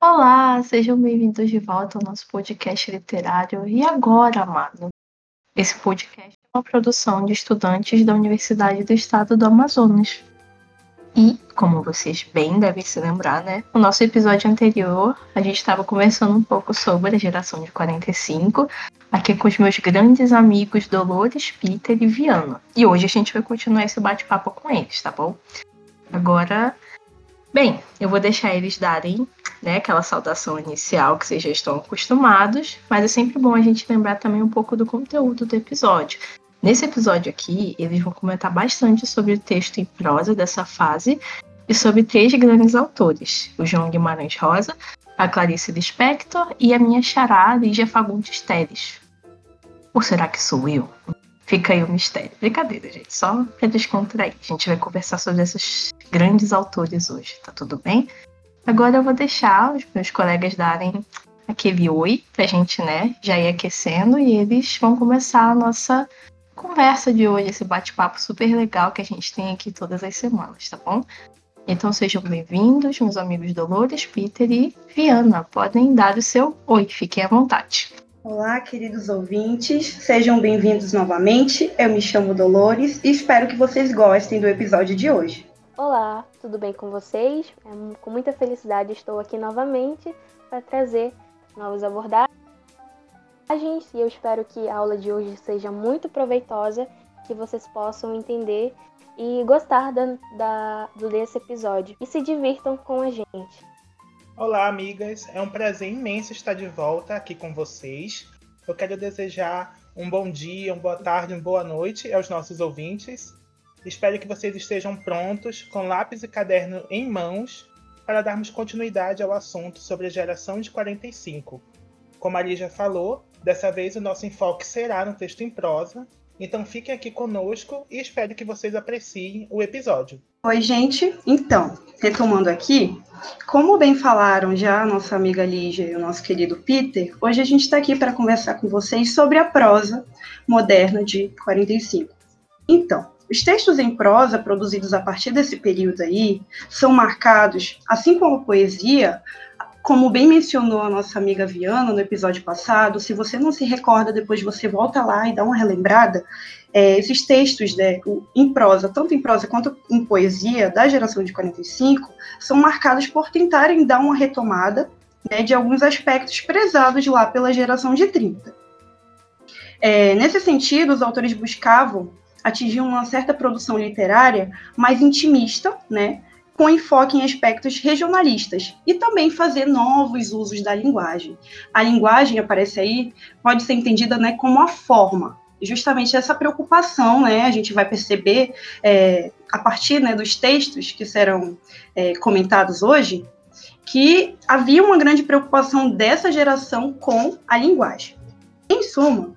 Olá, sejam bem-vindos de volta ao nosso podcast literário. E agora, amado? Esse podcast é uma produção de estudantes da Universidade do Estado do Amazonas. E, como vocês bem devem se lembrar, né? No nosso episódio anterior, a gente estava conversando um pouco sobre a geração de 45, aqui com os meus grandes amigos Dolores, Peter e Viana. E hoje a gente vai continuar esse bate-papo com eles, tá bom? Agora, bem, eu vou deixar eles darem né, aquela saudação inicial que vocês já estão acostumados, mas é sempre bom a gente lembrar também um pouco do conteúdo do episódio. Nesse episódio aqui, eles vão comentar bastante sobre o texto em prosa dessa fase e sobre três grandes autores: o João Guimarães Rosa, a Clarice Lispector e a minha xará Lígia Fagundes Teles. Ou será que sou eu? Fica aí o mistério. Brincadeira, gente. Só pra descontrair. A gente vai conversar sobre esses grandes autores hoje, tá tudo bem? Agora eu vou deixar os meus colegas darem aquele oi pra gente, né, já ir aquecendo e eles vão começar a nossa conversa de hoje, esse bate-papo super legal que a gente tem aqui todas as semanas, tá bom? Então sejam bem-vindos, meus amigos Dolores, Peter e Viana. Podem dar o seu oi, fiquem à vontade. Olá, queridos ouvintes, sejam bem-vindos novamente. Eu me chamo Dolores e espero que vocês gostem do episódio de hoje. Olá, tudo bem com vocês? É, com muita felicidade estou aqui novamente para trazer novas abordagens e eu espero que a aula de hoje seja muito proveitosa, que vocês possam entender e gostar da, da, desse episódio e se divirtam com a gente. Olá, amigas! É um prazer imenso estar de volta aqui com vocês. Eu quero desejar um bom dia, uma boa tarde, uma boa noite aos nossos ouvintes Espero que vocês estejam prontos, com lápis e caderno em mãos, para darmos continuidade ao assunto sobre a geração de 45. Como a Lígia falou, dessa vez o nosso enfoque será no texto em prosa, então fiquem aqui conosco e espero que vocês apreciem o episódio. Oi, gente. Então, retomando aqui, como bem falaram já a nossa amiga Lígia e o nosso querido Peter, hoje a gente está aqui para conversar com vocês sobre a prosa moderna de 45. Então, os textos em prosa produzidos a partir desse período aí são marcados, assim como a poesia, como bem mencionou a nossa amiga Viana no episódio passado, se você não se recorda, depois você volta lá e dá uma relembrada, é, esses textos né, em prosa, tanto em prosa quanto em poesia, da geração de 45, são marcados por tentarem dar uma retomada né, de alguns aspectos prezados lá pela geração de 30. É, nesse sentido, os autores buscavam atingir uma certa produção literária mais intimista, né, com enfoque em aspectos regionalistas e também fazer novos usos da linguagem. A linguagem aparece aí pode ser entendida, né, como a forma. Justamente essa preocupação, né, a gente vai perceber é, a partir né, dos textos que serão é, comentados hoje, que havia uma grande preocupação dessa geração com a linguagem. Em suma,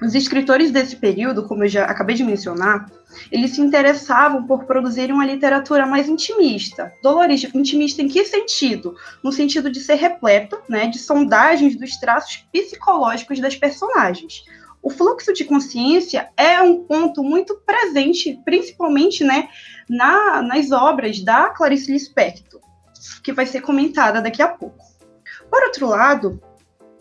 os escritores desse período, como eu já acabei de mencionar, eles se interessavam por produzirem uma literatura mais intimista. Dolores, intimista em que sentido? No sentido de ser repleta né, de sondagens dos traços psicológicos das personagens. O fluxo de consciência é um ponto muito presente, principalmente né, na, nas obras da Clarice Lispector, que vai ser comentada daqui a pouco. Por outro lado,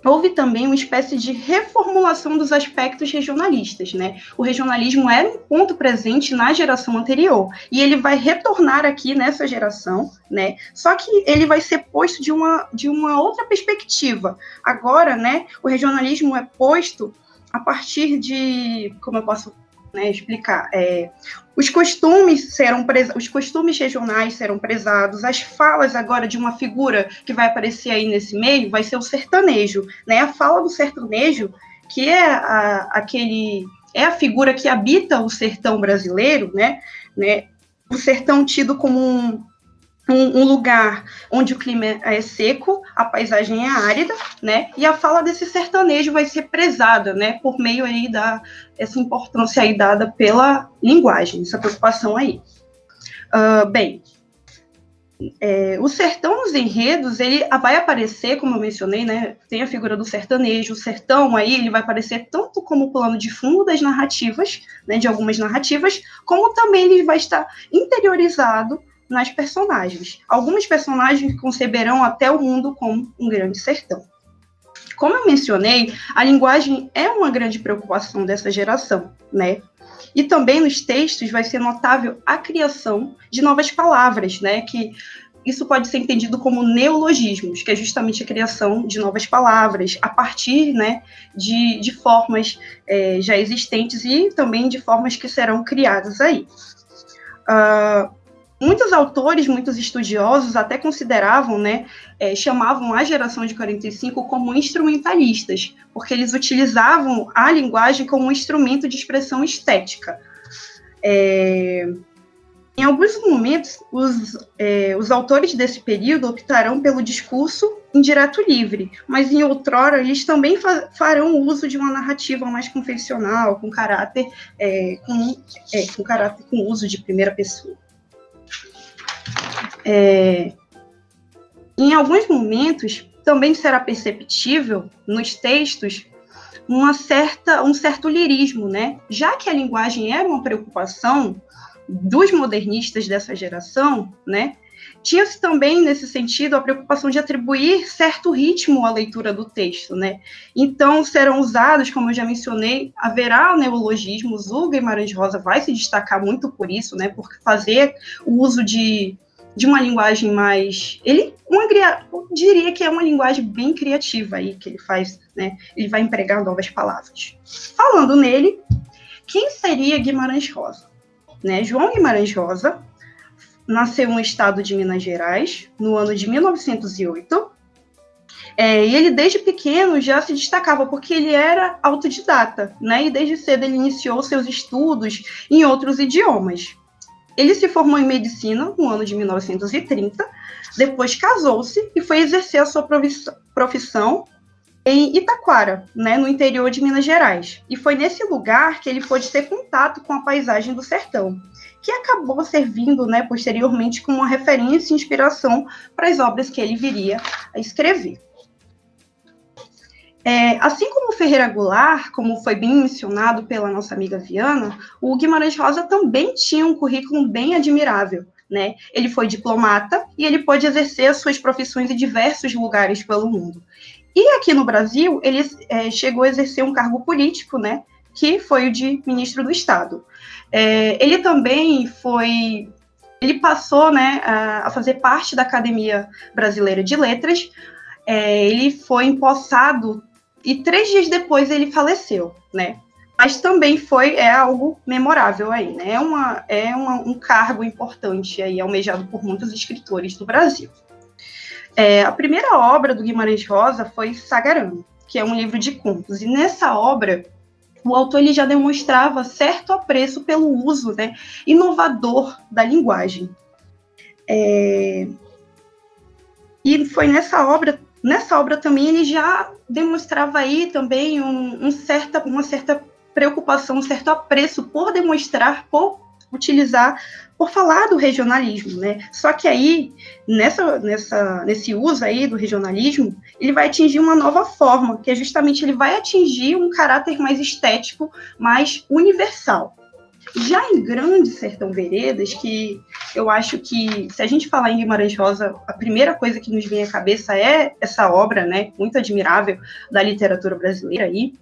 houve também uma espécie de reformulação dos aspectos regionalistas, né? O regionalismo era um ponto presente na geração anterior e ele vai retornar aqui nessa geração, né? Só que ele vai ser posto de uma, de uma outra perspectiva. Agora, né, o regionalismo é posto a partir de, como eu posso né, explicar. É, os costumes serão os costumes regionais serão prezados, as falas agora de uma figura que vai aparecer aí nesse meio vai ser o sertanejo, né? A fala do sertanejo, que é a, aquele é a figura que habita o sertão brasileiro, né? né? O sertão tido como um, um, um, lugar onde o clima é seco, a paisagem é árida, né? E a fala desse sertanejo vai ser prezada, né? Por meio aí da essa importância aí dada pela linguagem, essa preocupação aí. Uh, bem, é, o sertão nos enredos, ele vai aparecer, como eu mencionei, né? Tem a figura do sertanejo. O sertão aí, ele vai aparecer tanto como plano de fundo das narrativas, né? De algumas narrativas, como também ele vai estar interiorizado nas personagens. Algumas personagens conceberão até o mundo como um grande sertão. Como eu mencionei, a linguagem é uma grande preocupação dessa geração, né? E também nos textos vai ser notável a criação de novas palavras, né? Que isso pode ser entendido como neologismos, que é justamente a criação de novas palavras a partir né, de, de formas é, já existentes e também de formas que serão criadas aí. Uh, muitos autores, muitos estudiosos até consideravam, né, é, chamavam a geração de 45 como instrumentalistas, porque eles utilizavam a linguagem como um instrumento de expressão estética. É, em alguns momentos, os, é, os autores desse período optarão pelo discurso indireto livre, mas em outrora eles também fa farão uso de uma narrativa mais convencional, com caráter, é, com, é, com caráter com uso de primeira pessoa. É, em alguns momentos, também será perceptível nos textos uma certa, um certo lirismo, né? Já que a linguagem era uma preocupação dos modernistas dessa geração, né, tinha-se também, nesse sentido, a preocupação de atribuir certo ritmo à leitura do texto, né? Então, serão usados, como eu já mencionei, haverá neologismos, o Guimarães Rosa vai se destacar muito por isso, né? Por fazer o uso de, de uma linguagem mais... Ele, uma, diria que é uma linguagem bem criativa aí, que ele faz, né? Ele vai empregar novas palavras. Falando nele, quem seria Guimarães Rosa? Né? João Guimarães Rosa nasceu no estado de Minas Gerais no ano de 1908. É, e ele, desde pequeno, já se destacava porque ele era autodidata, né? E desde cedo ele iniciou seus estudos em outros idiomas. Ele se formou em medicina no ano de 1930, depois casou-se e foi exercer a sua profissão em Itaquara, né, no interior de Minas Gerais. E foi nesse lugar que ele pôde ter contato com a paisagem do sertão, que acabou servindo, né, posteriormente como uma referência e inspiração para as obras que ele viria a escrever. É, assim como Ferreira Goulart, como foi bem mencionado pela nossa amiga Viana, o Guimarães Rosa também tinha um currículo bem admirável. Né? Ele foi diplomata e ele pôde exercer suas profissões em diversos lugares pelo mundo. E aqui no Brasil, ele é, chegou a exercer um cargo político, né, que foi o de ministro do Estado. É, ele também foi, ele passou, né, a, a, fazer parte da Academia Brasileira de Letras. É, ele foi empossado e três dias depois ele faleceu, né? Mas também foi é algo memorável aí, né? É, uma, é uma, um cargo importante aí almejado por muitos escritores do Brasil. É, a primeira obra do Guimarães Rosa foi Sagarana, que é um livro de contos. E nessa obra, o autor ele já demonstrava certo apreço pelo uso né, inovador da linguagem. É, e foi nessa obra, nessa obra também ele já demonstrava aí também um, um certa, uma certa preocupação, um certo apreço por demonstrar, por utilizar por falar do regionalismo, né? Só que aí, nessa, nessa, nesse uso aí do regionalismo, ele vai atingir uma nova forma, que é justamente ele vai atingir um caráter mais estético, mais universal. Já em Grande Sertão Veredas, que eu acho que, se a gente falar em Guimarães Rosa, a primeira coisa que nos vem à cabeça é essa obra, né, muito admirável da literatura brasileira aí,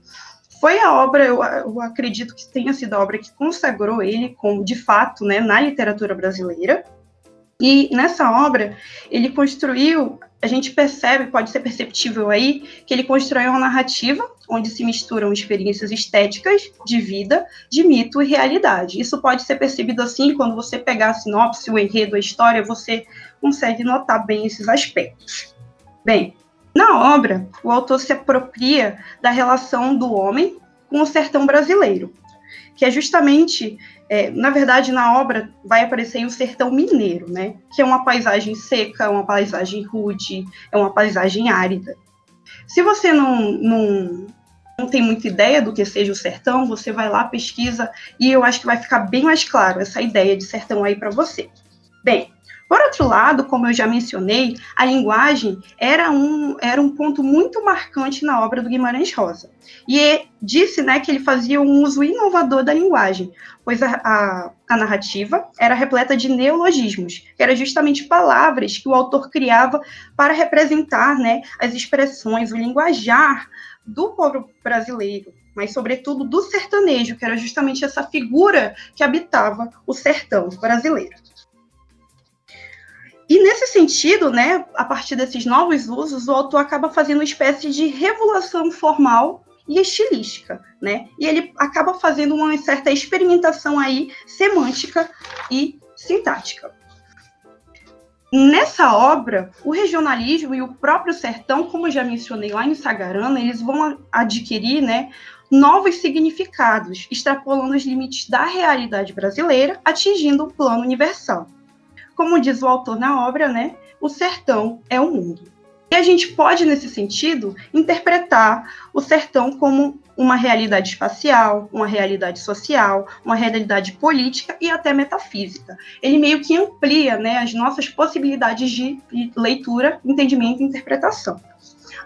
foi a obra, eu, eu, acredito que tenha sido a obra que consagrou ele como, de fato, né, na literatura brasileira. E nessa obra, ele construiu, a gente percebe, pode ser perceptível aí, que ele construiu uma narrativa onde se misturam experiências estéticas, de vida, de mito e realidade. Isso pode ser percebido assim quando você pegar a sinopse, o enredo, a história, você consegue notar bem esses aspectos. Bem, na obra, o autor se apropria da relação do homem com o sertão brasileiro, que é justamente, é, na verdade, na obra vai aparecer o sertão mineiro, né? Que é uma paisagem seca, uma paisagem rude, é uma paisagem árida. Se você não, não, não tem muita ideia do que seja o sertão, você vai lá, pesquisa, e eu acho que vai ficar bem mais claro essa ideia de sertão aí para você. Bem, por outro lado, como eu já mencionei, a linguagem era um, era um ponto muito marcante na obra do Guimarães Rosa. E disse né, que ele fazia um uso inovador da linguagem, pois a, a, a narrativa era repleta de neologismos, que eram justamente palavras que o autor criava para representar né, as expressões, o linguajar do povo brasileiro, mas sobretudo do sertanejo, que era justamente essa figura que habitava o sertão brasileiro. E nesse sentido, né, a partir desses novos usos, o autor acaba fazendo uma espécie de revolução formal e estilística, né? E ele acaba fazendo uma certa experimentação aí semântica e sintática. Nessa obra, o regionalismo e o próprio sertão, como já mencionei lá em Sagarana, eles vão adquirir, né, novos significados, extrapolando os limites da realidade brasileira, atingindo o plano universal. Como diz o autor na obra, né, o sertão é o mundo. E a gente pode, nesse sentido, interpretar o sertão como uma realidade espacial, uma realidade social, uma realidade política e até metafísica. Ele meio que amplia né, as nossas possibilidades de leitura, entendimento e interpretação.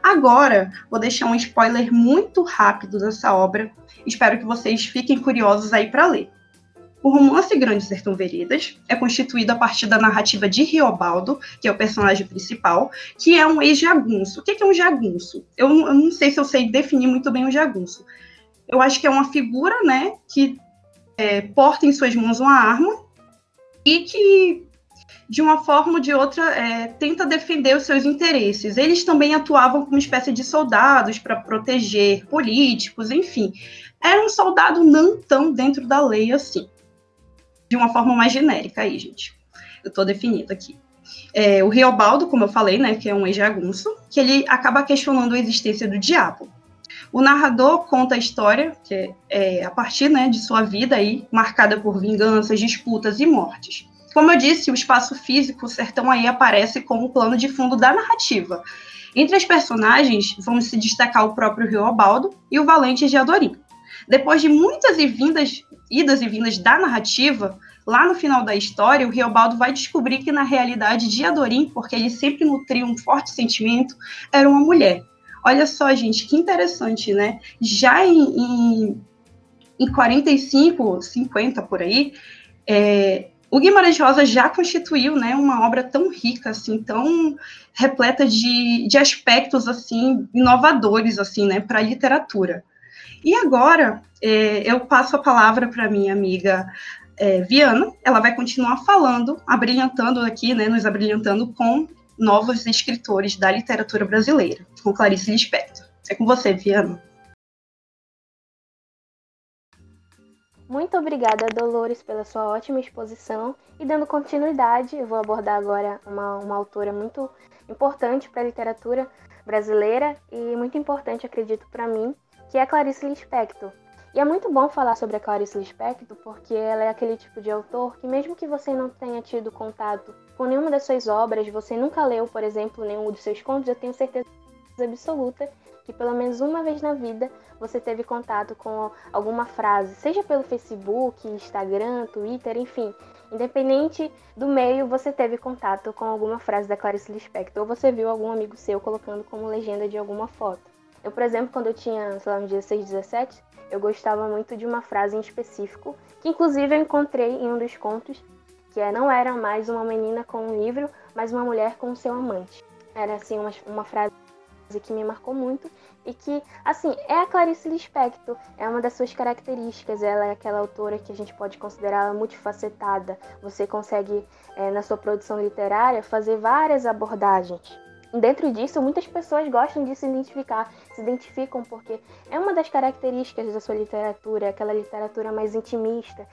Agora, vou deixar um spoiler muito rápido dessa obra. Espero que vocês fiquem curiosos aí para ler. O romance Grande Sertão Veredas é constituído a partir da narrativa de Riobaldo, que é o personagem principal, que é um ex-jagunço. O que é um jagunço? Eu, não sei se eu sei definir muito bem o jagunço. Eu acho que é uma figura, né, que é, porta em suas mãos uma arma e que, de uma forma ou de outra, é, tenta defender os seus interesses. Eles também atuavam como espécie de soldados para proteger políticos, enfim. Era um soldado não tão dentro da lei assim de uma forma mais genérica aí, gente. Eu estou definindo aqui. É, o Riobaldo, como eu falei, né, que é um ex-jagunço, que ele acaba questionando a existência do diabo. O narrador conta a história, que é, é a partir né, de sua vida aí, marcada por vinganças, disputas e mortes. Como eu disse, o espaço físico, o sertão aí aparece como plano de fundo da narrativa. Entre as personagens, vamos se destacar o próprio Riobaldo e o Valente de Adorim. Depois de muitas e vindas, idas e vindas da narrativa, lá no final da história, o Riobaldo vai descobrir que, na realidade, Diadorim, porque ele sempre nutria um forte sentimento, era uma mulher. Olha só, gente, que interessante, né? Já em, em, em 45, 50 por aí, é, o Guimarães Rosa já constituiu né, uma obra tão rica, assim, tão repleta de, de aspectos assim inovadores assim, né, para a literatura. E agora é, eu passo a palavra para minha amiga é, Viana. Ela vai continuar falando, abrilhantando aqui, né, nos abrilhantando com novos escritores da literatura brasileira, com Clarice Lispector. É com você, Viana. Muito obrigada, Dolores, pela sua ótima exposição. E dando continuidade, eu vou abordar agora uma, uma autora muito importante para a literatura brasileira e muito importante, acredito, para mim, que é Clarice Lispector. E é muito bom falar sobre a Clarice Lispector porque ela é aquele tipo de autor que mesmo que você não tenha tido contato com nenhuma das suas obras, você nunca leu, por exemplo, nenhum dos seus contos, eu tenho certeza absoluta que pelo menos uma vez na vida você teve contato com alguma frase, seja pelo Facebook, Instagram, Twitter, enfim, independente do meio, você teve contato com alguma frase da Clarice Lispector ou você viu algum amigo seu colocando como legenda de alguma foto. Eu, por exemplo, quando eu tinha, sei lá, uns 16, 17, eu gostava muito de uma frase em específico, que inclusive eu encontrei em um dos contos, que é não era mais uma menina com um livro, mas uma mulher com seu amante. Era assim uma, uma frase que me marcou muito e que, assim, é a Clarice Lispector, é uma das suas características, ela é aquela autora que a gente pode considerar multifacetada. Você consegue, é, na sua produção literária, fazer várias abordagens dentro disso, muitas pessoas gostam de se identificar, se identificam porque é uma das características da sua literatura, aquela literatura mais intimista,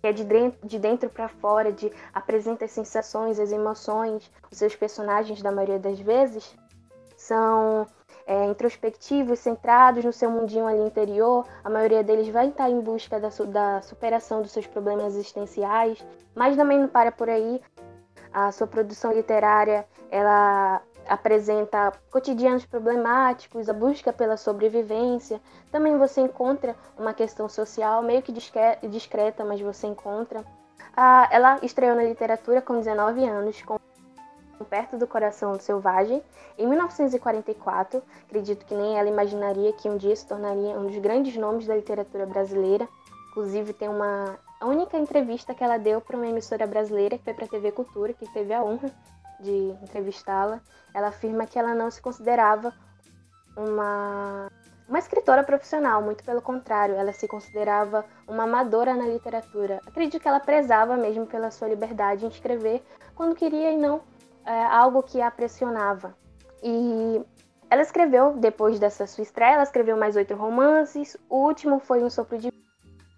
que é de dentro, de dentro para fora, de apresenta as sensações, as emoções. Os seus personagens, da maioria das vezes, são é, introspectivos, centrados no seu mundinho ali interior. A maioria deles vai estar em busca da, da superação dos seus problemas existenciais, mas também não para por aí. A sua produção literária, ela apresenta cotidianos problemáticos, a busca pela sobrevivência. Também você encontra uma questão social meio que discreta, mas você encontra. Ah, ela estreou na literatura com 19 anos, com Perto do Coração Selvagem, em 1944. Acredito que nem ela imaginaria que um dia se tornaria um dos grandes nomes da literatura brasileira. Inclusive, tem uma a única entrevista que ela deu para uma emissora brasileira, que foi para a TV Cultura, que teve a honra de entrevistá-la. Ela afirma que ela não se considerava uma uma escritora profissional, muito pelo contrário, ela se considerava uma amadora na literatura. Acredito que ela prezava mesmo pela sua liberdade em escrever quando queria e não é, algo que a pressionava. E ela escreveu, depois dessa sua estreia, ela escreveu mais oito romances. O último foi Um Sopro de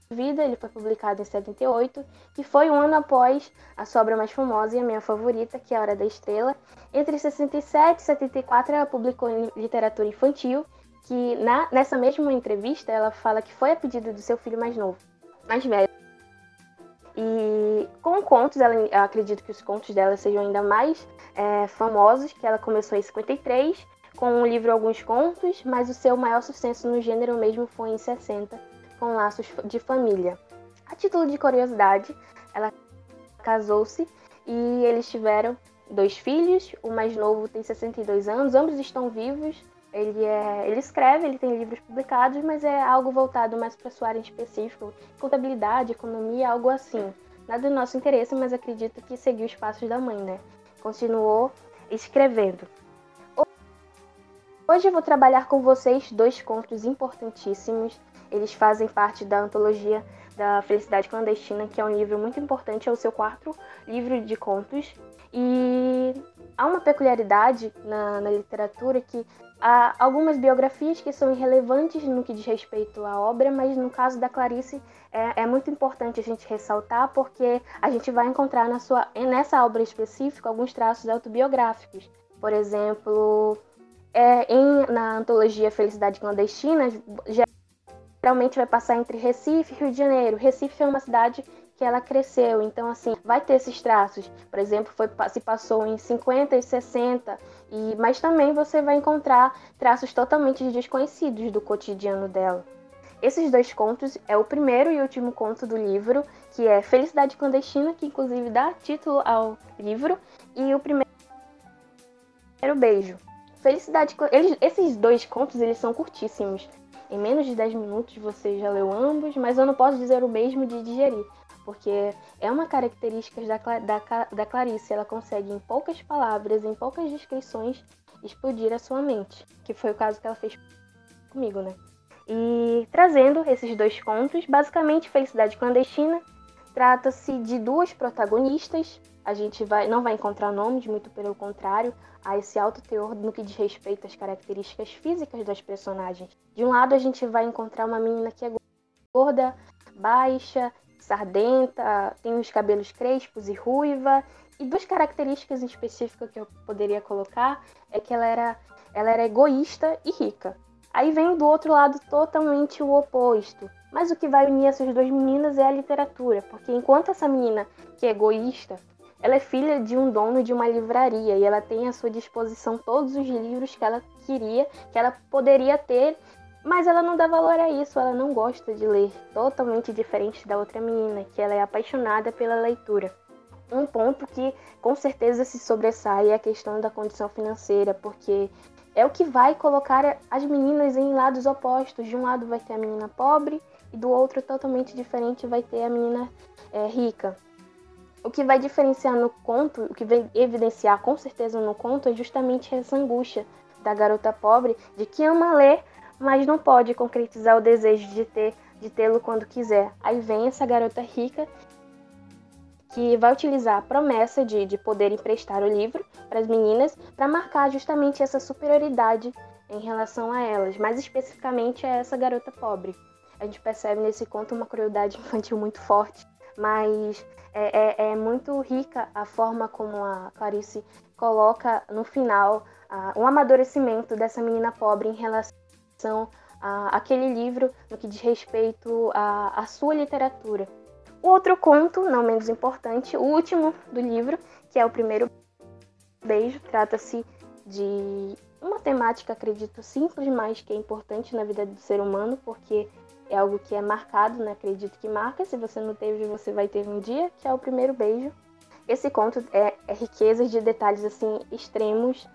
Vida, ele foi publicado em 78, que foi um ano após a sua obra mais famosa e a minha favorita, que é A Hora da Estrela. Entre 67 e 74, ela publicou literatura infantil, que na, nessa mesma entrevista ela fala que foi a pedido do seu filho mais novo, mais velho. E com contos, ela, eu acredito que os contos dela sejam ainda mais é, famosos, que ela começou em 53, com o livro Alguns Contos, mas o seu maior sucesso no gênero mesmo foi em 60, com Laços de Família. A título de curiosidade, ela casou-se e eles tiveram dois filhos, o mais novo tem 62 anos, ambos estão vivos. Ele, é, ele escreve, ele tem livros publicados, mas é algo voltado mais para sua área específica, contabilidade, economia, algo assim. Nada do nosso interesse, mas acredito que seguiu os passos da mãe, né? Continuou escrevendo. Hoje eu vou trabalhar com vocês dois contos importantíssimos. Eles fazem parte da antologia da Felicidade Clandestina, que é um livro muito importante, é o seu quarto livro de contos. E há uma peculiaridade na, na literatura que há algumas biografias que são irrelevantes no que diz respeito à obra, mas no caso da Clarice é, é, muito importante a gente ressaltar porque a gente vai encontrar na sua, nessa obra específica alguns traços autobiográficos. Por exemplo, é, em, na antologia Felicidade Clandestina, geralmente vai passar entre Recife e Rio de Janeiro. Recife é uma cidade que ela cresceu. Então, assim, vai ter esses traços. Por exemplo, foi, se passou em 50 e 60, e, mas também você vai encontrar traços totalmente desconhecidos do cotidiano dela. Esses dois contos é o primeiro e último conto do livro, que é Felicidade Clandestina, que inclusive dá título ao livro, e o primeiro beijo. Felicidade, eles, esses dois contos eles são curtíssimos. Em menos de 10 minutos você já leu ambos, mas eu não posso dizer o mesmo de digerir, porque é uma característica da, da, da Clarice, ela consegue em poucas palavras, em poucas descrições, explodir a sua mente, que foi o caso que ela fez comigo, né? E trazendo esses dois contos, basicamente Felicidade Clandestina trata-se de duas protagonistas. A gente vai, não vai encontrar nomes, muito pelo contrário, há esse alto teor no que diz respeito às características físicas das personagens. De um lado, a gente vai encontrar uma menina que é gorda, baixa, sardenta, tem os cabelos crespos e ruiva. E duas características específicas que eu poderia colocar é que ela era, ela era egoísta e rica. Aí vem do outro lado totalmente o oposto. Mas o que vai unir essas duas meninas é a literatura, porque enquanto essa menina que é egoísta, ela é filha de um dono de uma livraria e ela tem à sua disposição todos os livros que ela queria, que ela poderia ter mas ela não dá valor a isso, ela não gosta de ler, totalmente diferente da outra menina, que ela é apaixonada pela leitura. Um ponto que com certeza se sobressai é a questão da condição financeira, porque é o que vai colocar as meninas em lados opostos. De um lado vai ter a menina pobre e do outro totalmente diferente vai ter a menina é, rica. O que vai diferenciar no conto, o que vai evidenciar com certeza no conto é justamente essa angústia da garota pobre de que ama ler, mas não pode concretizar o desejo de ter de tê-lo quando quiser. Aí vem essa garota rica que vai utilizar a promessa de, de poder emprestar o livro para as meninas para marcar justamente essa superioridade em relação a elas, mais especificamente a essa garota pobre. A gente percebe nesse conto uma crueldade infantil muito forte, mas é, é, é muito rica a forma como a Clarice coloca no final uh, um amadurecimento dessa menina pobre em relação àquele livro no que diz respeito à, à sua literatura. O outro conto, não menos importante, o último do livro, que é o primeiro beijo, trata-se de uma temática, acredito, simples, mas que é importante na vida do ser humano, porque é algo que é marcado, né? Acredito que marca. Se você não teve, você vai ter um dia, que é o primeiro beijo. Esse conto é, é riqueza de detalhes assim extremos.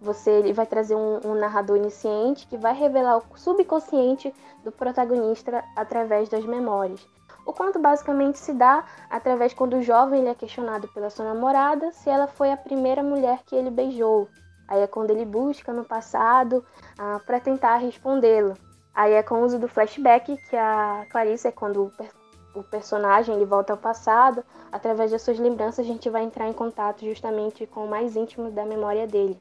Você ele vai trazer um, um narrador iniciante que vai revelar o subconsciente do protagonista através das memórias. O conto basicamente se dá através quando o jovem ele é questionado pela sua namorada se ela foi a primeira mulher que ele beijou. Aí é quando ele busca no passado ah, para tentar respondê-lo. Aí é com o uso do flashback que a Clarice é quando o, o personagem ele volta ao passado, através das suas lembranças a gente vai entrar em contato justamente com o mais íntimo da memória dele.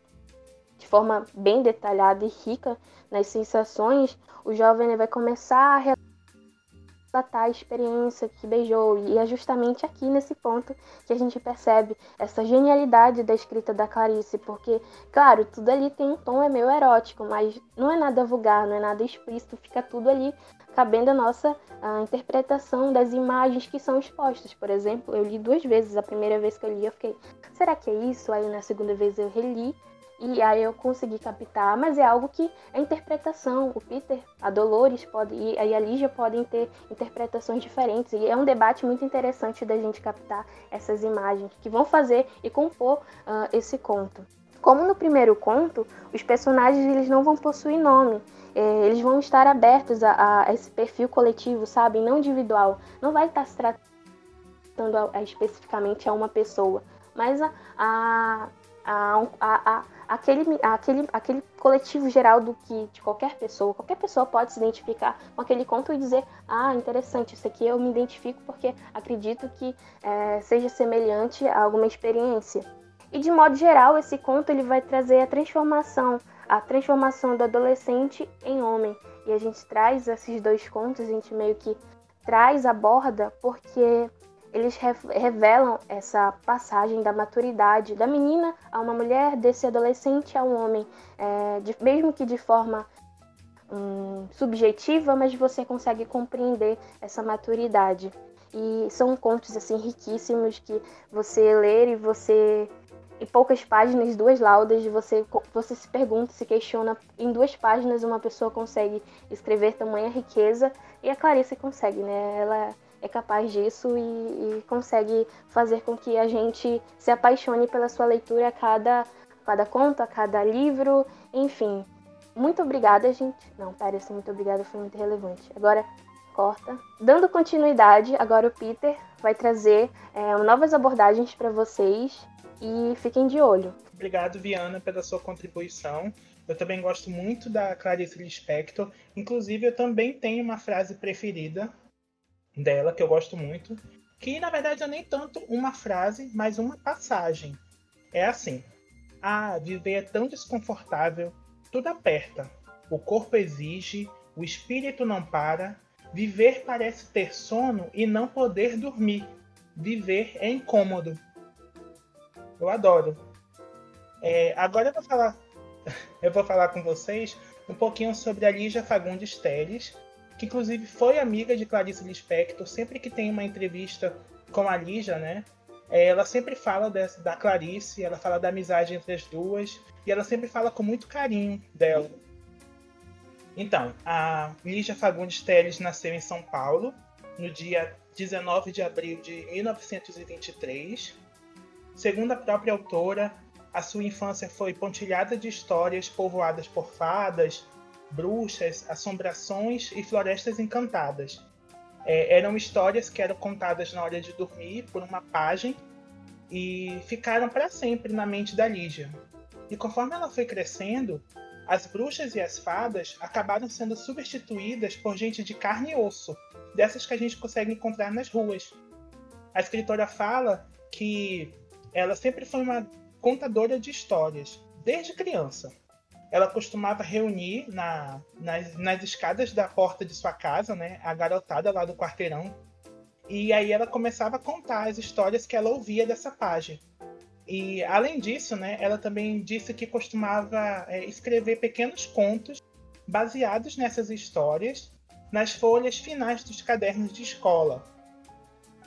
De forma bem detalhada e rica nas sensações, o jovem vai começar a relatar a experiência que beijou. E é justamente aqui nesse ponto que a gente percebe essa genialidade da escrita da Clarice, porque, claro, tudo ali tem um tom é meio erótico, mas não é nada vulgar, não é nada explícito, fica tudo ali cabendo a nossa a interpretação das imagens que são expostas. Por exemplo, eu li duas vezes. A primeira vez que eu li, eu fiquei, será que é isso? Aí na segunda vez eu reli e aí eu consegui captar, mas é algo que é interpretação. O Peter, a Dolores pode e a Lígia podem ter interpretações diferentes e é um debate muito interessante da gente captar essas imagens que vão fazer e compor uh, esse conto. Como no primeiro conto, os personagens eles não vão possuir nome. É, eles vão estar abertos a, a, esse perfil coletivo, sabe, não individual. Não vai estar se tratando a, a, especificamente a uma pessoa, mas a, a, a, a aquele, aquele, aquele coletivo geral do que de qualquer pessoa, qualquer pessoa pode se identificar com aquele conto e dizer, ah, interessante, isso aqui eu me identifico porque acredito que é, seja semelhante a alguma experiência. E de modo geral, esse conto ele vai trazer a transformação, a transformação do adolescente em homem. E a gente traz esses dois contos, a gente meio que traz, aborda, porque eles revelam essa passagem da maturidade da menina a uma mulher, desse adolescente a um homem, é, de, mesmo que de forma hum, subjetiva, mas você consegue compreender essa maturidade. E são contos assim riquíssimos que você ler e você em poucas páginas, duas laudas, você, você se pergunta, se questiona. Em duas páginas, uma pessoa consegue escrever tamanha riqueza e a Clarice consegue, né? Ela é capaz disso e, e, consegue fazer com que a gente se apaixone pela sua leitura a cada, cada conto, a cada livro, enfim. Muito obrigada, gente. Não, parece muito obrigada, foi muito relevante. Agora, corta. Dando continuidade, agora o Peter vai trazer é, novas abordagens para vocês e fiquem de olho. Obrigado, Viana, pela sua contribuição. Eu também gosto muito da Clarice Lispector. Inclusive, eu também tenho uma frase preferida dela, que eu gosto muito, que na verdade é nem tanto uma frase, mas uma passagem. É assim: Ah, viver é tão desconfortável, tudo aperta, o corpo exige, o espírito não para, viver parece ter sono e não poder dormir, viver é incômodo. Eu adoro. É, agora eu vou falar, eu vou falar com vocês um pouquinho sobre a Lígia Fagundes Teles, que inclusive foi amiga de Clarice Lispector. Sempre que tem uma entrevista com a Lígia, né? É, ela sempre fala dessa, da Clarice, ela fala da amizade entre as duas, e ela sempre fala com muito carinho dela. Então, a Lígia Fagundes Teles nasceu em São Paulo, no dia 19 de abril de 1923. Segundo a própria autora, a sua infância foi pontilhada de histórias povoadas por fadas, bruxas, assombrações e florestas encantadas. É, eram histórias que eram contadas na hora de dormir por uma página e ficaram para sempre na mente da Lígia. E conforme ela foi crescendo, as bruxas e as fadas acabaram sendo substituídas por gente de carne e osso, dessas que a gente consegue encontrar nas ruas. A escritora fala que ela sempre foi uma contadora de histórias, desde criança ela costumava reunir na, nas, nas escadas da porta de sua casa, né, a garotada lá do quarteirão. E aí ela começava a contar as histórias que ela ouvia dessa página. E além disso, né, ela também disse que costumava é, escrever pequenos contos baseados nessas histórias nas folhas finais dos cadernos de escola.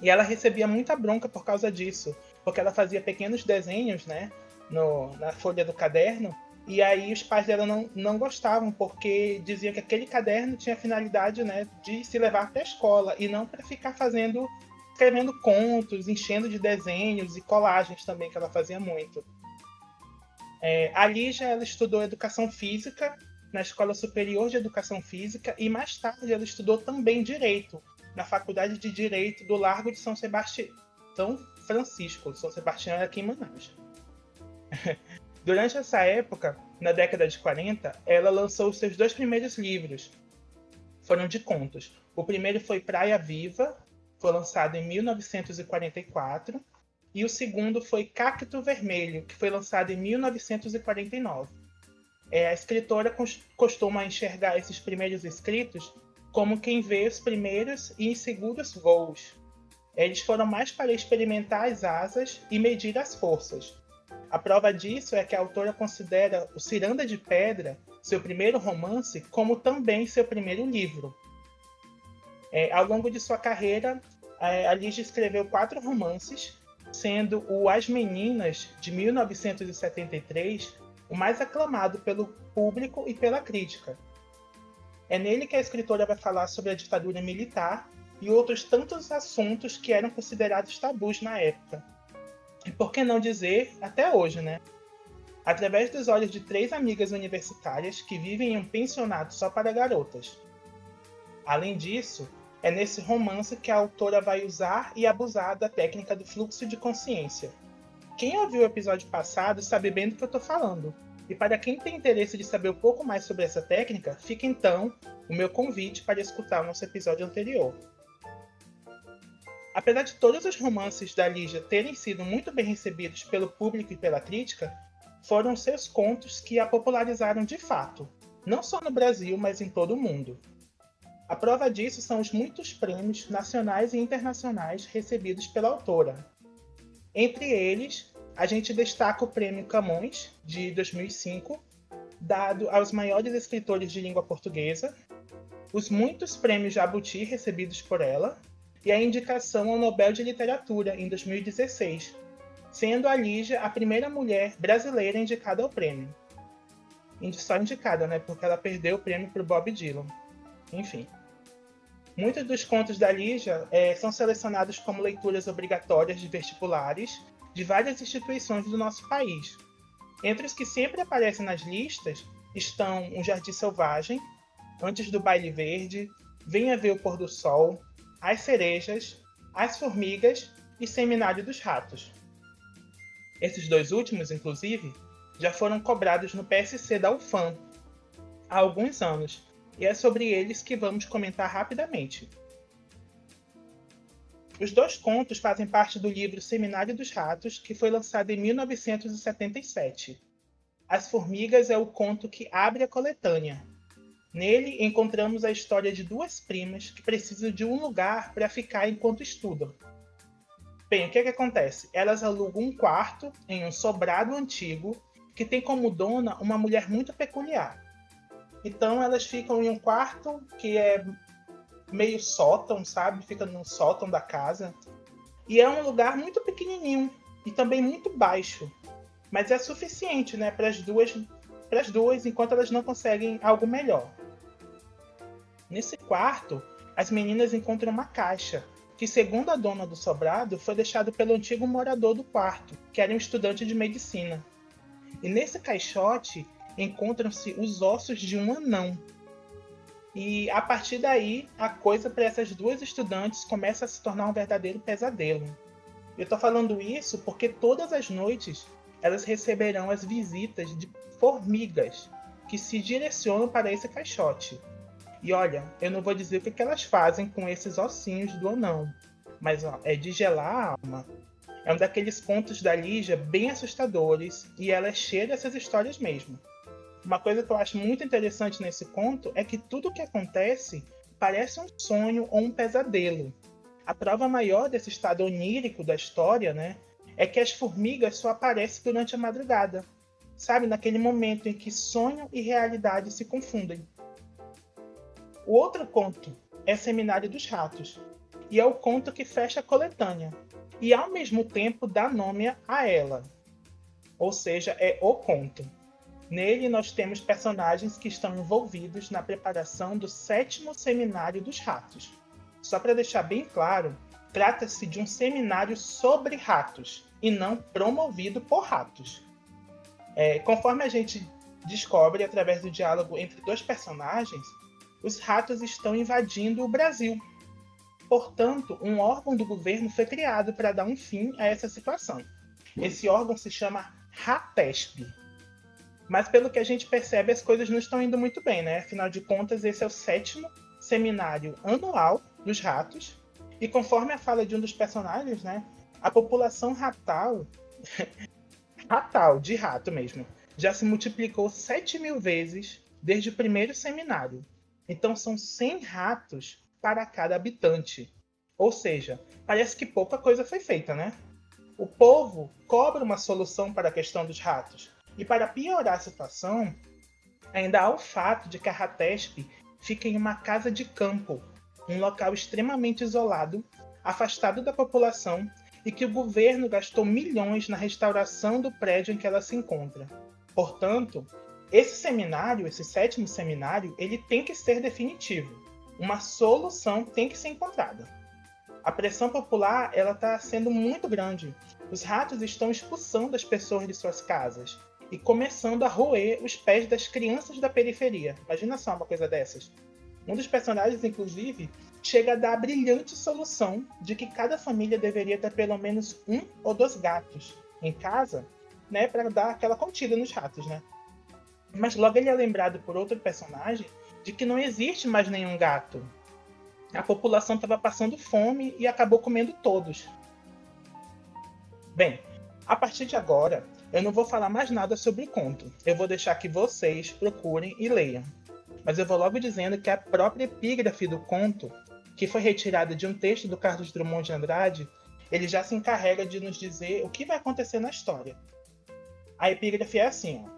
E ela recebia muita bronca por causa disso, porque ela fazia pequenos desenhos, né, no, na folha do caderno E aí os pais dela não, não gostavam, porque diziam que aquele caderno tinha a finalidade né, de se levar para a escola e não para ficar fazendo, escrevendo contos, enchendo de desenhos e colagens também, que ela fazia muito. É, a Lígia ela estudou educação física na Escola Superior de Educação Física e mais tarde ela estudou também direito na Faculdade de Direito do Largo de São Sebastião, São Francisco. São Sebastião era aqui em Manaus. Durante essa época, na década de 40, ela lançou seus dois primeiros livros. Foram de contos. O primeiro foi Praia Viva, foi lançado em 1944, e o segundo foi Cacto Vermelho, que foi lançado em 1949. É, a escritora costuma enxergar esses primeiros escritos como quem vê os primeiros e inseguros voos. Eles foram mais para experimentar as asas e medir as forças. A prova disso é que a autora considera o Ciranda de Pedra, seu primeiro romance, como também seu primeiro livro. É, ao longo de sua carreira, a escreveu quatro romances, sendo o As Meninas, de 1973, o mais aclamado pelo público e pela crítica. É nele que a escritora vai falar sobre a ditadura militar e outros tantos assuntos que eram considerados tabus na época e por que não dizer até hoje, né? Através dos olhos de três amigas universitárias que vivem em um pensionato só para garotas. Além disso, é nesse romance que a autora vai usar e abusar da técnica do fluxo de consciência. Quem ouviu o episódio passado sabe bem do que eu estou falando. E para quem tem interesse de saber um pouco mais sobre essa técnica, fica então o meu convite para escutar o nosso episódio anterior. Apesar de todos os romances da Lígia terem sido muito bem recebidos pelo público e pela crítica, foram seus contos que a popularizaram de fato, não só no Brasil, mas em todo o mundo. A prova disso são os muitos prêmios nacionais e internacionais recebidos pela autora. Entre eles, a gente destaca o Prêmio Camões, de 2005, dado aos maiores escritores de língua portuguesa, os muitos prêmios Jabuti recebidos por ela, e a indicação ao Nobel de Literatura em 2016, sendo a Lígia a primeira mulher brasileira indicada ao prêmio. Só indicada, né? Porque ela perdeu o prêmio para o Bob Dylan. Enfim. Muitos dos contos da Lígia é, são selecionados como leituras obrigatórias de vestibulares de várias instituições do nosso país. Entre os que sempre aparecem nas listas estão Um Jardim Selvagem, Antes do Baile Verde, Venha Ver o Pôr do Sol, as cerejas, as formigas e seminário dos ratos. Esses dois últimos, inclusive, já foram cobrados no PSC da UFAM há alguns anos, e é sobre eles que vamos comentar rapidamente. Os dois contos fazem parte do livro Seminário dos Ratos, que foi lançado em 1977. As Formigas é o conto que abre a coletânea, Nele encontramos a história de duas primas que precisam de um lugar para ficar enquanto estudam. Bem, o que, é que acontece? Elas alugam um quarto em um sobrado antigo que tem como dona uma mulher muito peculiar. Então elas ficam em um quarto que é meio sótão, sabe? Fica no sótão da casa. E é um lugar muito pequenininho e também muito baixo. Mas é suficiente, né, para as duas, para as duas enquanto elas não conseguem algo melhor. Nesse quarto, as meninas encontram uma caixa, que, segundo a dona do sobrado, foi deixado pelo antigo morador do quarto, que era um estudante de medicina. E nesse caixote encontram-se os ossos de um anão. E a partir daí, a coisa para essas duas estudantes começa a se tornar um verdadeiro pesadelo. Eu estou falando isso porque todas as noites elas receberão as visitas de formigas que se direcionam para esse caixote. E olha, eu não vou dizer o que, que elas fazem com esses ossinhos do anão, mas ó, é de gelar a alma. É um daqueles pontos da Lígia bem assustadores e ela é cheia dessas histórias mesmo. Uma coisa que eu acho muito interessante nesse conto é que tudo o que acontece parece um sonho ou um pesadelo. A prova maior desse estado onírico da história, né, é que as formigas só aparecem durante a madrugada. Sabe, naquele momento em que sonho e realidade se confundem. O outro conto é Seminário dos Ratos, e é o conto que fecha a coletânea, e ao mesmo tempo dá nome a ela. Ou seja, é o conto. Nele, nós temos personagens que estão envolvidos na preparação do sétimo seminário dos ratos. Só para deixar bem claro, trata-se de um seminário sobre ratos e não promovido por ratos. É, conforme a gente descobre através do diálogo entre dois personagens, os ratos estão invadindo o Brasil. Portanto, um órgão do governo foi criado para dar um fim a essa situação. Esse órgão se chama RATESP. Mas pelo que a gente percebe, as coisas não estão indo muito bem, né? Afinal de contas, esse é o sétimo seminário anual dos ratos. E conforme a fala de um dos personagens, né? A população ratal, ratal, de rato mesmo, já se multiplicou 7 mil vezes desde o primeiro seminário. Então são 100 ratos para cada habitante. Ou seja, parece que pouca coisa foi feita, né? O povo cobra uma solução para a questão dos ratos. E para piorar a situação, ainda há o fato de que a Ratesp fica em uma casa de campo, um local extremamente isolado, afastado da população e que o governo gastou milhões na restauração do prédio em que ela se encontra. Portanto, esse seminário, esse sétimo seminário, ele tem que ser definitivo. Uma solução tem que ser encontrada a pressão popular ela está sendo muito grande. Os ratos estão expulsando as pessoas de suas casas e começando a roer os pés das crianças da periferia. Imagina só uma coisa dessas. Um dos personagens, inclusive, chega a dar a brilhante solução de que cada família deveria ter pelo menos um ou dois gatos em casa, né, para dar aquela contida nos ratos, né? Mas logo ele é lembrado por outro personagem de que não existe mais nenhum gato a população estava passando fome e acabou comendo todos. Bem, a partir de agora, eu não vou falar mais nada sobre o conto. Eu vou deixar que vocês procurem e leiam. Mas eu vou logo dizendo que a própria epígrafe do conto, que foi retirada de um texto do Carlos Drummond de Andrade, ele já se encarrega de nos dizer o que vai acontecer na história. A epígrafe é assim, ó.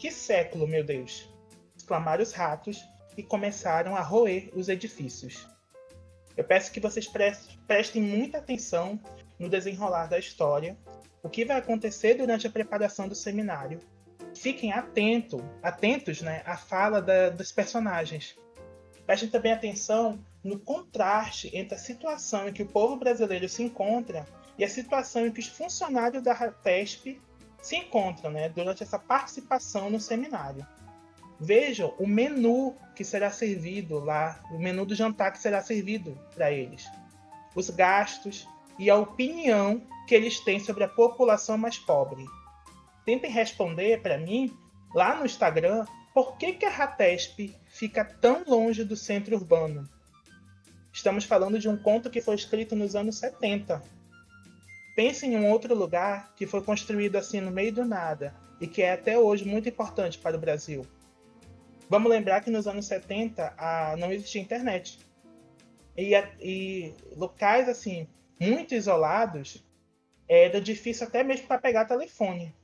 Que século, meu Deus! exclamaram os ratos e começaram a roer os edifícios. Eu peço que vocês prestem muita atenção no desenrolar da história, o que vai acontecer durante a preparação do seminário. Fiquem atento, atentos né, à fala da, dos personagens. Prestem também atenção no contraste entre a situação em que o povo brasileiro se encontra e a situação em que os funcionários da RATESP se encontram né, durante essa participação no seminário. Vejam o menu que será servido lá, o menu do jantar que será servido para eles, os gastos e a opinião que eles têm sobre a população mais pobre. Tentem responder para mim lá no Instagram por que, que a Ratesp fica tão longe do centro urbano. Estamos falando de um conto que foi escrito nos anos 70. Pense em um outro lugar que foi construído assim no meio do nada e que é até hoje muito importante para o Brasil. Vamos lembrar que nos anos 70 a, não existia internet. E, e locais assim, muito isolados, era difícil até mesmo para pegar telefone.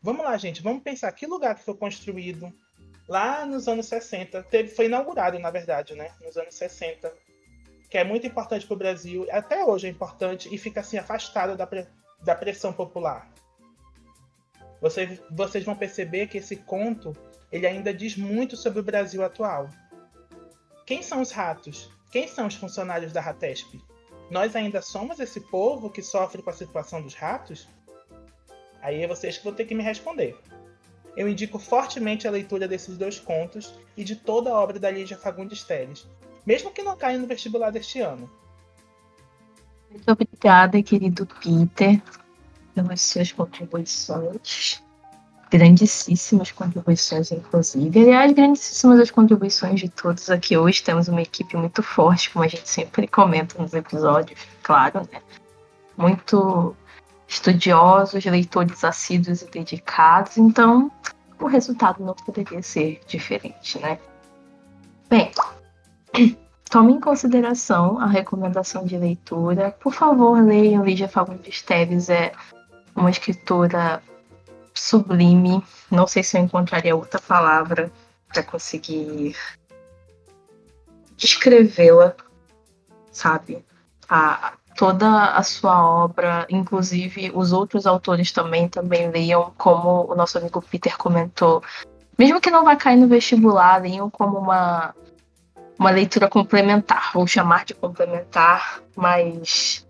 Vamos lá, gente, vamos pensar que lugar que foi construído lá nos anos 60, teve, foi inaugurado, na verdade, né? Nos anos 60, que é muito importante para o Brasil, até hoje é importante e fica assim afastado da, da pressão popular. Vocês, vocês vão perceber que esse conto ele ainda diz muito sobre o Brasil atual. Quem são os ratos? Quem são os funcionários da Ratesp? Nós ainda somos esse povo que sofre com a situação dos ratos? Aí é vocês que vão ter que me responder. Eu indico fortemente a leitura desses dois contos e de toda a obra da Lígia Fagundes Teles, mesmo que não caia no vestibular deste ano. Muito obrigada, querido Peter, pelas suas contribuições grandíssimas contribuições, inclusive. Aliás, grandíssimas as contribuições de todos aqui hoje. Temos uma equipe muito forte, como a gente sempre comenta nos episódios, claro, né? Muito estudiosos, leitores assíduos e dedicados, então o resultado não poderia ser diferente, né? Bem, tome em consideração a recomendação de leitura. Por favor, leiam Lígia Fagundes Teves, é uma escritora sublime. Não sei se eu encontraria outra palavra para conseguir descrevê-la, sabe? A, toda a sua obra, inclusive os outros autores também também leiam, como o nosso amigo Peter comentou. Mesmo que não vá cair no vestibular, leiam como uma, uma leitura complementar, vou chamar de complementar, mas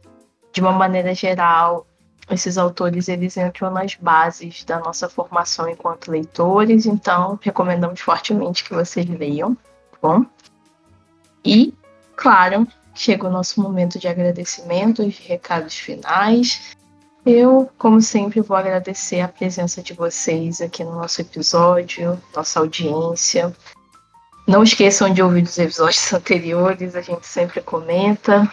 de uma maneira geral, esses autores eles entram nas bases da nossa formação enquanto leitores, então recomendamos fortemente que vocês leiam, tá bom? E, claro, chega o nosso momento de agradecimentos, de recados finais. Eu, como sempre, vou agradecer a presença de vocês aqui no nosso episódio, nossa audiência. Não esqueçam de ouvir os episódios anteriores, a gente sempre comenta.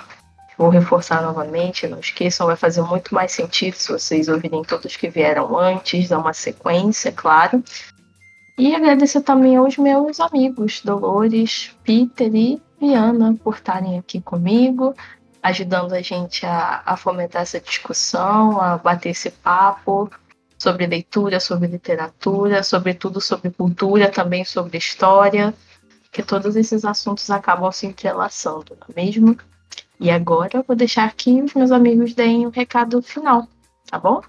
Vou reforçar novamente, não esqueçam, vai fazer muito mais sentido se vocês ouvirem todos que vieram antes, dar uma sequência, claro. E agradecer também aos meus amigos, Dolores, Peter e Viana, por estarem aqui comigo, ajudando a gente a, a fomentar essa discussão, a bater esse papo sobre leitura, sobre literatura, sobretudo sobre cultura, também sobre história, que todos esses assuntos acabam se entrelaçando, não é mesmo? E agora eu vou deixar que os meus amigos deem o um recado final, tá bom?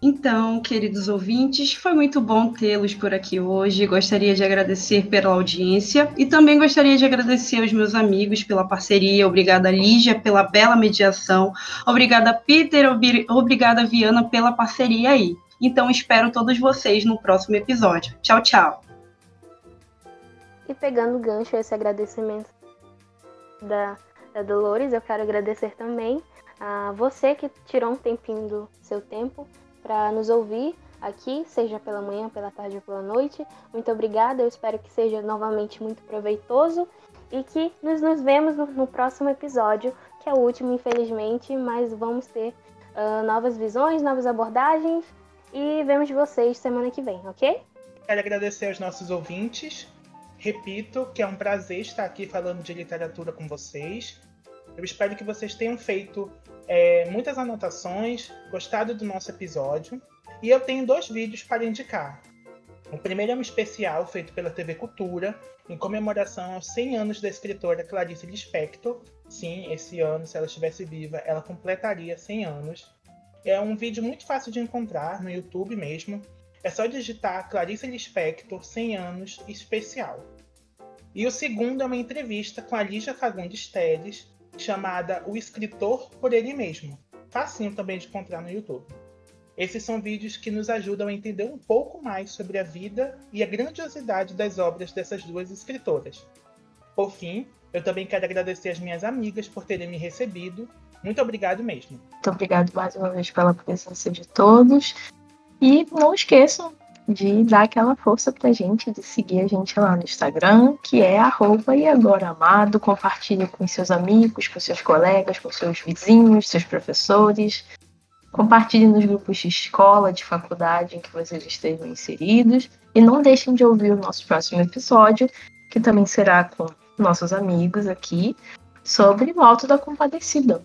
Então, queridos ouvintes, foi muito bom tê-los por aqui hoje. Gostaria de agradecer pela audiência e também gostaria de agradecer aos meus amigos pela parceria. Obrigada, Lígia, pela bela mediação. Obrigada, Peter. Obrigada, Viana, pela parceria aí. Então, espero todos vocês no próximo episódio. Tchau, tchau. E pegando o gancho, esse agradecimento da da Dolores, eu quero agradecer também a você que tirou um tempinho do seu tempo para nos ouvir aqui, seja pela manhã, pela tarde ou pela noite. Muito obrigada, eu espero que seja novamente muito proveitoso e que nos, nos vemos no, no próximo episódio, que é o último, infelizmente, mas vamos ter uh, novas visões, novas abordagens e vemos vocês semana que vem, ok? Quero agradecer aos nossos ouvintes. Repito que é um prazer estar aqui falando de literatura com vocês. Eu espero que vocês tenham feito é, muitas anotações, gostado do nosso episódio. E eu tenho dois vídeos para indicar. O primeiro é um especial feito pela TV Cultura, em comemoração aos 100 anos da escritora Clarice Lispector. Sim, esse ano, se ela estivesse viva, ela completaria 100 anos. É um vídeo muito fácil de encontrar no YouTube mesmo. É só digitar Clarice Lispector 100 anos especial. E o segundo é uma entrevista com a Lígia Fagundes Teles, chamada O Escritor por Ele Mesmo. Facinho também de encontrar no YouTube. Esses são vídeos que nos ajudam a entender um pouco mais sobre a vida e a grandiosidade das obras dessas duas escritoras. Por fim, eu também quero agradecer as minhas amigas por terem me recebido. Muito obrigado mesmo. Muito obrigado mais uma vez pela presença de todos. E não esqueçam de dar aquela força pra gente, de seguir a gente lá no Instagram, que é arroba e agora amado. Compartilhe com seus amigos, com seus colegas, com seus vizinhos, seus professores. Compartilhe nos grupos de escola, de faculdade em que vocês estejam inseridos. E não deixem de ouvir o nosso próximo episódio, que também será com nossos amigos aqui, sobre o Alto da Compadecida.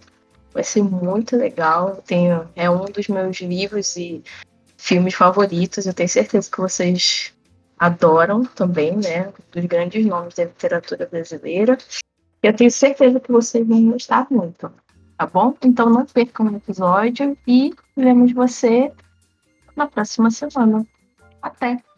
Vai ser muito legal. Tenho, é um dos meus livros e filmes favoritos. Eu tenho certeza que vocês adoram também, né? Dos grandes nomes da literatura brasileira. Eu tenho certeza que vocês vão gostar muito, tá bom? Então não percam o episódio e vemos você na próxima semana. Até!